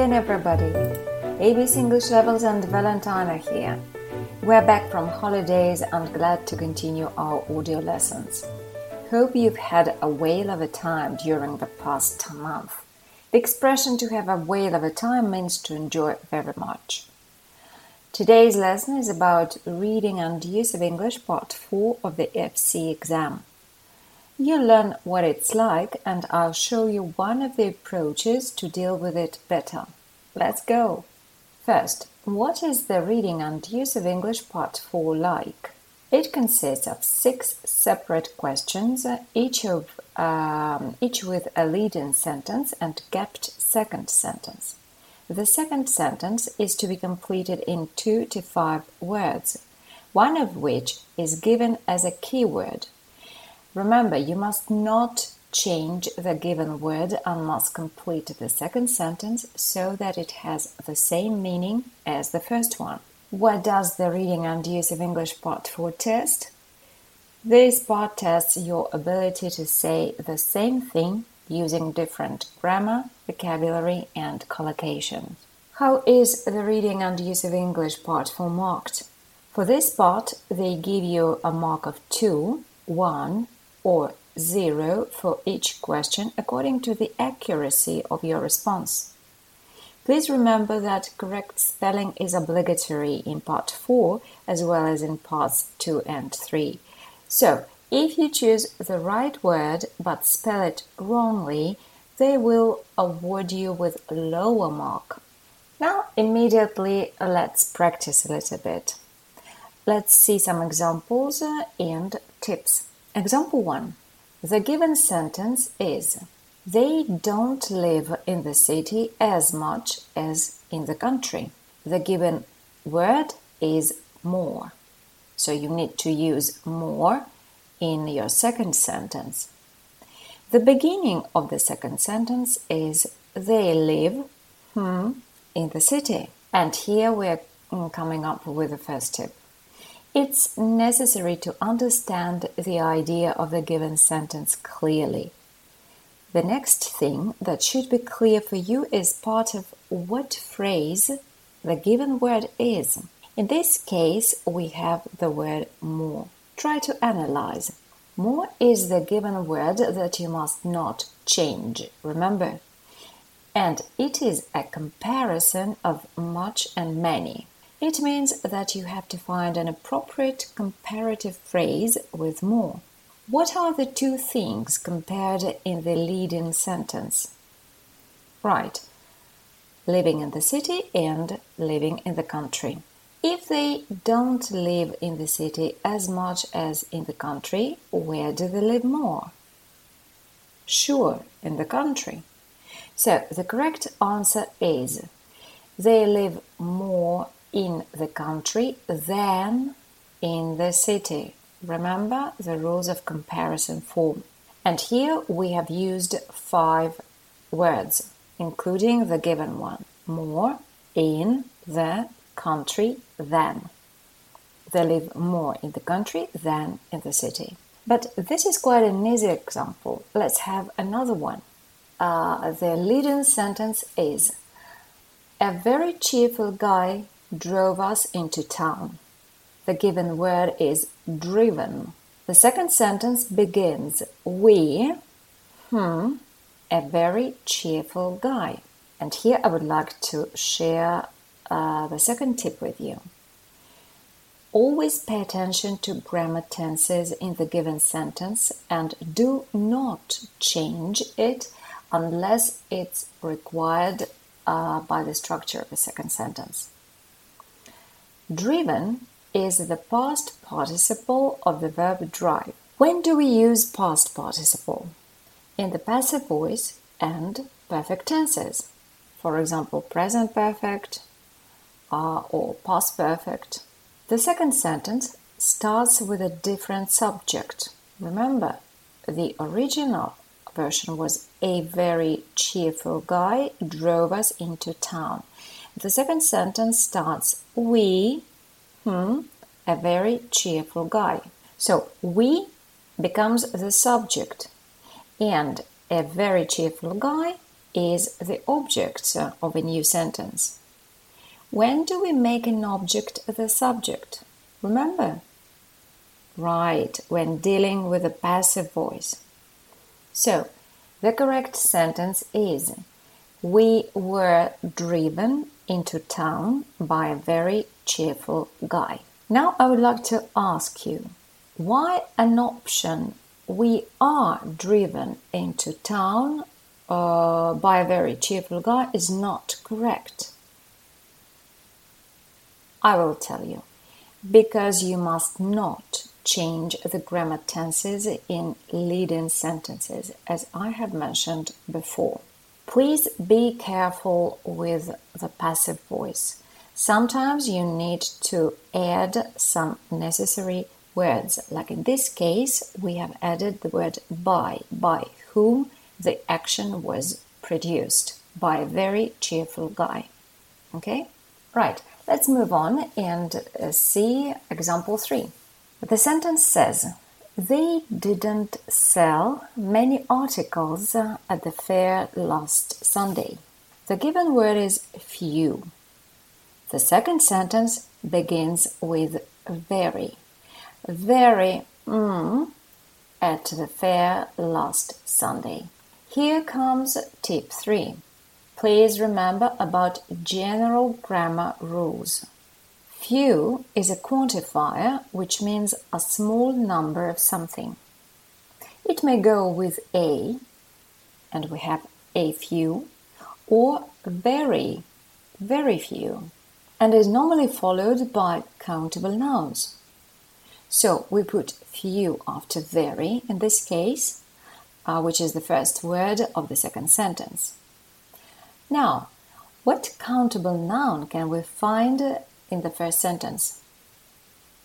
Again, everybody. ABC English Levels and Valentine are here. We're back from holidays and glad to continue our audio lessons. Hope you've had a whale of a time during the past month. The expression to have a whale of a time means to enjoy very much. Today's lesson is about reading and use of English Part 4 of the FC exam. You'll learn what it's like, and I'll show you one of the approaches to deal with it better. Let's go! First, what is the reading and use of English Part 4 like? It consists of six separate questions, each, of, um, each with a leading sentence and gapped second sentence. The second sentence is to be completed in two to five words, one of which is given as a keyword Remember, you must not change the given word must complete the second sentence so that it has the same meaning as the first one. What does the reading and use of English part 4 test? This part tests your ability to say the same thing using different grammar, vocabulary, and collocation. How is the reading and use of English part 4 marked? For this part, they give you a mark of 2, 1, or zero for each question according to the accuracy of your response. Please remember that correct spelling is obligatory in part 4 as well as in parts 2 and 3. So, if you choose the right word but spell it wrongly, they will award you with lower mark. Now, immediately let's practice a little bit. Let's see some examples and tips. Example 1. The given sentence is They don't live in the city as much as in the country. The given word is more. So you need to use more in your second sentence. The beginning of the second sentence is They live hmm, in the city. And here we're coming up with the first tip. It's necessary to understand the idea of the given sentence clearly. The next thing that should be clear for you is part of what phrase the given word is. In this case, we have the word more. Try to analyze. More is the given word that you must not change, remember? And it is a comparison of much and many. It means that you have to find an appropriate comparative phrase with more. What are the two things compared in the leading sentence? Right, living in the city and living in the country. If they don't live in the city as much as in the country, where do they live more? Sure, in the country. So the correct answer is they live more in the country than in the city. Remember the rules of comparison form. And here we have used five words, including the given one more in the country than. They live more in the country than in the city. But this is quite an easy example. Let's have another one. Uh, the leading sentence is A very cheerful guy drove us into town. The given word is driven. The second sentence begins We, hmm, a very cheerful guy. And here I would like to share uh, the second tip with you. Always pay attention to grammar tenses in the given sentence and do not change it unless it's required uh, by the structure of the second sentence. Driven is the past participle of the verb drive. When do we use past participle? In the passive voice and perfect tenses. For example, present perfect uh, or past perfect. The second sentence starts with a different subject. Remember, the original version was a very cheerful guy drove us into town. The second sentence starts We, hmm, a very cheerful guy. So we becomes the subject, and a very cheerful guy is the object of a new sentence. When do we make an object the subject? Remember? Right, when dealing with a passive voice. So, the correct sentence is We were driven into town by a very cheerful guy. Now, I would like to ask you why an option we are driven into town uh, by a very cheerful guy is not correct. I will tell you. Because you must not change the grammar tenses in leading sentences, as I have mentioned before. Please be careful with the passive voice. Sometimes you need to add some necessary words, like in this case, we have added the word by, by whom the action was produced, by a very cheerful guy. Okay? Right, let's move on and uh, see example 3. The sentence says, They didn't sell many articles at the fair last Sunday. The given word is few. The second sentence begins with very. Very mm, at the fair last Sunday. Here comes tip 3. Please remember about general grammar rules. Few is a quantifier which means a small number of something. It may go with a, and we have a few, or very, very few, and is normally followed by countable nouns. So we put few after very in this case, uh, which is the first word of the second sentence. Now, what countable noun can we find in the first sentence.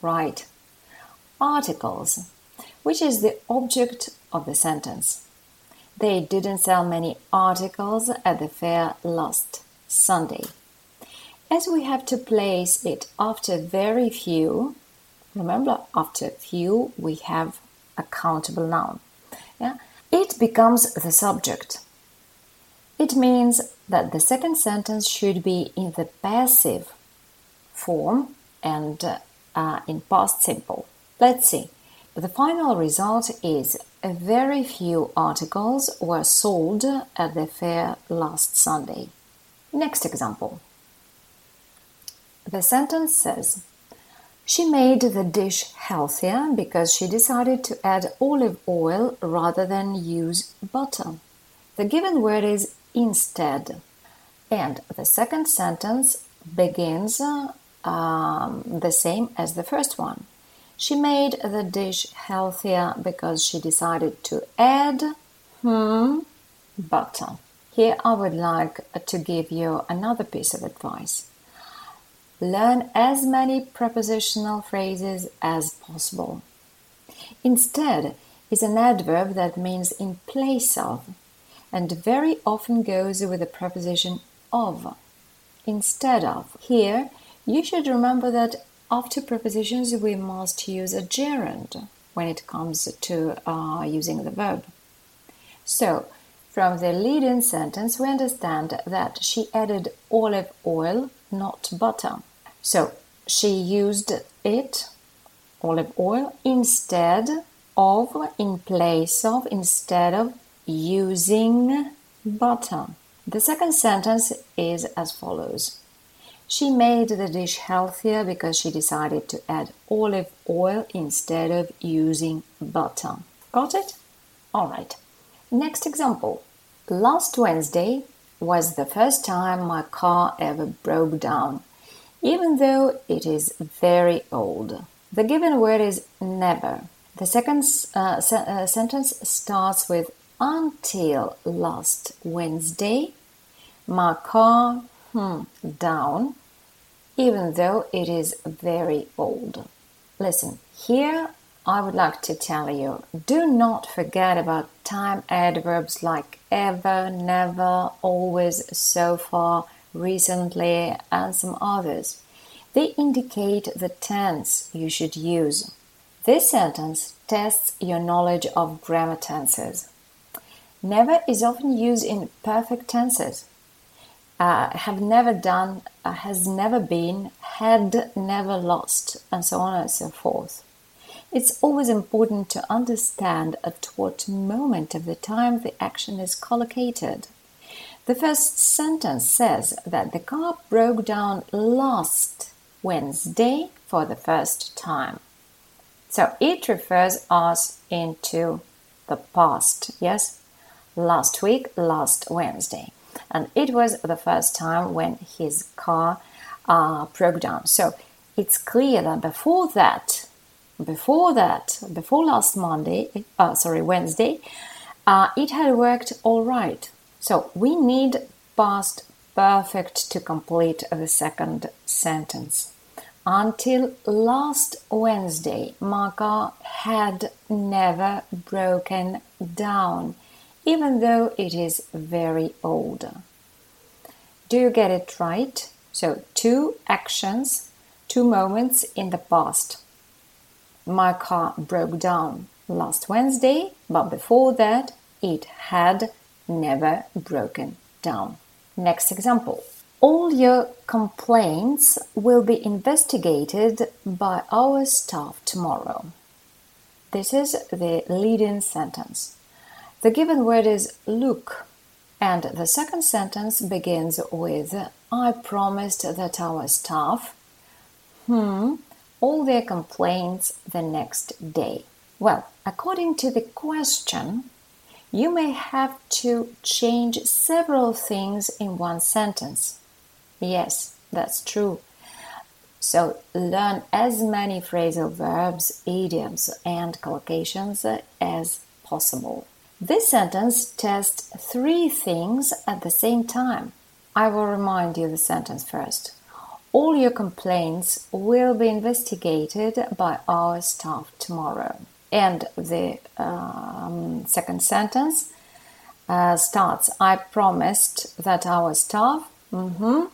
Right. Articles, which is the object of the sentence. They didn't sell many articles at the fair last Sunday. As we have to place it after very few, remember after few we have a countable noun. Yeah? It becomes the subject. It means that the second sentence should be in the passive form and uh, in past simple. Let's see. The final result is a very few articles were sold at the fair last Sunday. Next example. The sentence says, She made the dish healthier because she decided to add olive oil rather than use butter. The given word is instead. And the second sentence begins um, the same as the first one. She made the dish healthier because she decided to add hmm, butter. Here I would like to give you another piece of advice. Learn as many prepositional phrases as possible. Instead is an adverb that means in place of and very often goes with the preposition of instead of. Here you should remember that after prepositions we must use a gerund when it comes to uh, using the verb. So, from the lead-in sentence, we understand that she added olive oil, not butter. So, she used it, olive oil, instead of, in place of, instead of using butter. The second sentence is as follows she made the dish healthier because she decided to add olive oil instead of using butter. Got it? Alright. Next example. Last Wednesday was the first time my car ever broke down, even though it is very old. The given word is never. The second uh, se- uh, sentence starts with until last Wednesday. My car hmm, down, even though it is very old. Listen, here I would like to tell you do not forget about time adverbs like ever, never, always, so far, recently, and some others. They indicate the tense you should use. This sentence tests your knowledge of grammar tenses. Never is often used in perfect tenses. Uh, have never done, uh, has never been, had never lost, and so on and so forth. It's always important to understand at what moment of the time the action is collocated. The first sentence says that the car broke down last Wednesday for the first time. So it refers us into the past, yes? Last week, last Wednesday. And it was the first time when his car uh, broke down. So it's clear that before that, before that, before last Monday, uh, sorry, Wednesday, uh, it had worked all right. So we need past perfect to complete the second sentence. Until last Wednesday, my car had never broken down, even though it is very old. Do you get it right? So, two actions, two moments in the past. My car broke down last Wednesday, but before that, it had never broken down. Next example. All your complaints will be investigated by our staff tomorrow. This is the leading sentence. The given word is look, and the second sentence begins with I promised that our staff, hmm, all their complaints the next day? Well, according to the question, you may have to change several things in one sentence. Yes, that's true. So learn as many phrasal verbs, idioms, and collocations as possible. This sentence tests three things at the same time. I will remind you the sentence first. All your complaints will be investigated by our staff tomorrow. And the um, second sentence uh, starts I promised that our staff, mm-hmm,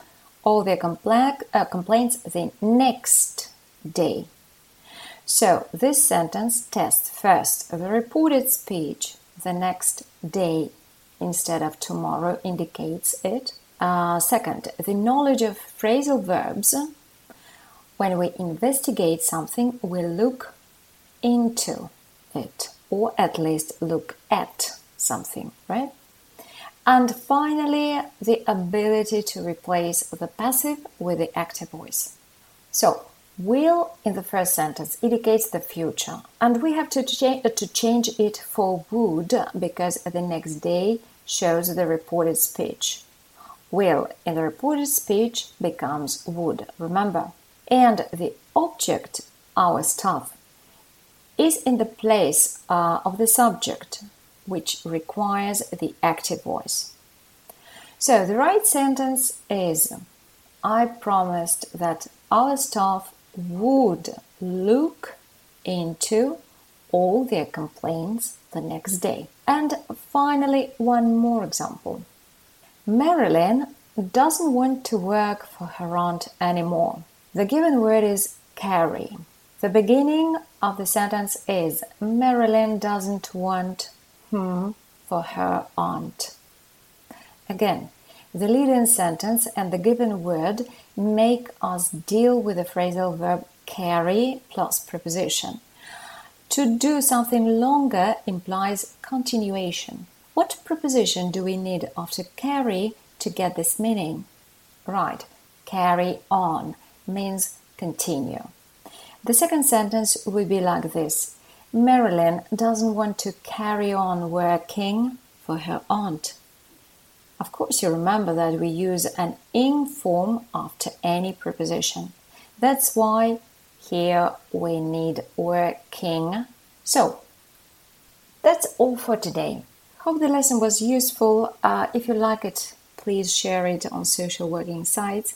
all their uh, complaints the next day. So this sentence tests first the reported speech the next day instead of tomorrow indicates it. Uh, second, the knowledge of phrasal verbs. When we investigate something, we look into it, or at least look at something, right? And finally, the ability to replace the passive with the active voice. So, will in the first sentence indicates the future, and we have to, cha- to change it for would because the next day shows the reported speech will in the reported speech becomes would, remember. And the object, our staff, is in the place uh, of the subject, which requires the active voice. So the right sentence is I promised that our staff would look into all their complaints the next day. And finally, one more example. Marilyn doesn't want to work for her aunt anymore. The given word is carry. The beginning of the sentence is Marilyn doesn't want hmm for her aunt. Again, the leading sentence and the given word make us deal with the phrasal verb carry plus preposition. To do something longer implies continuation. What preposition do we need after carry to get this meaning? Right, carry on means continue. The second sentence would be like this Marilyn doesn't want to carry on working for her aunt. Of course, you remember that we use an ing form after any preposition. That's why here we need working. So, that's all for today. Hope the lesson was useful. Uh, if you like it, please share it on social working sites.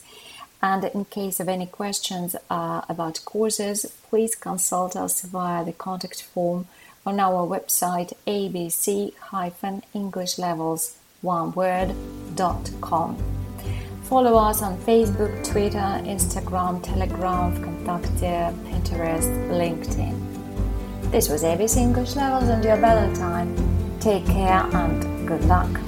And in case of any questions uh, about courses, please consult us via the contact form on our website abc-englishlevels.com. Follow us on Facebook, Twitter, Instagram, Telegram, Contacte, Pinterest, LinkedIn. This was ABC English Levels and your time. Take care and Good luck!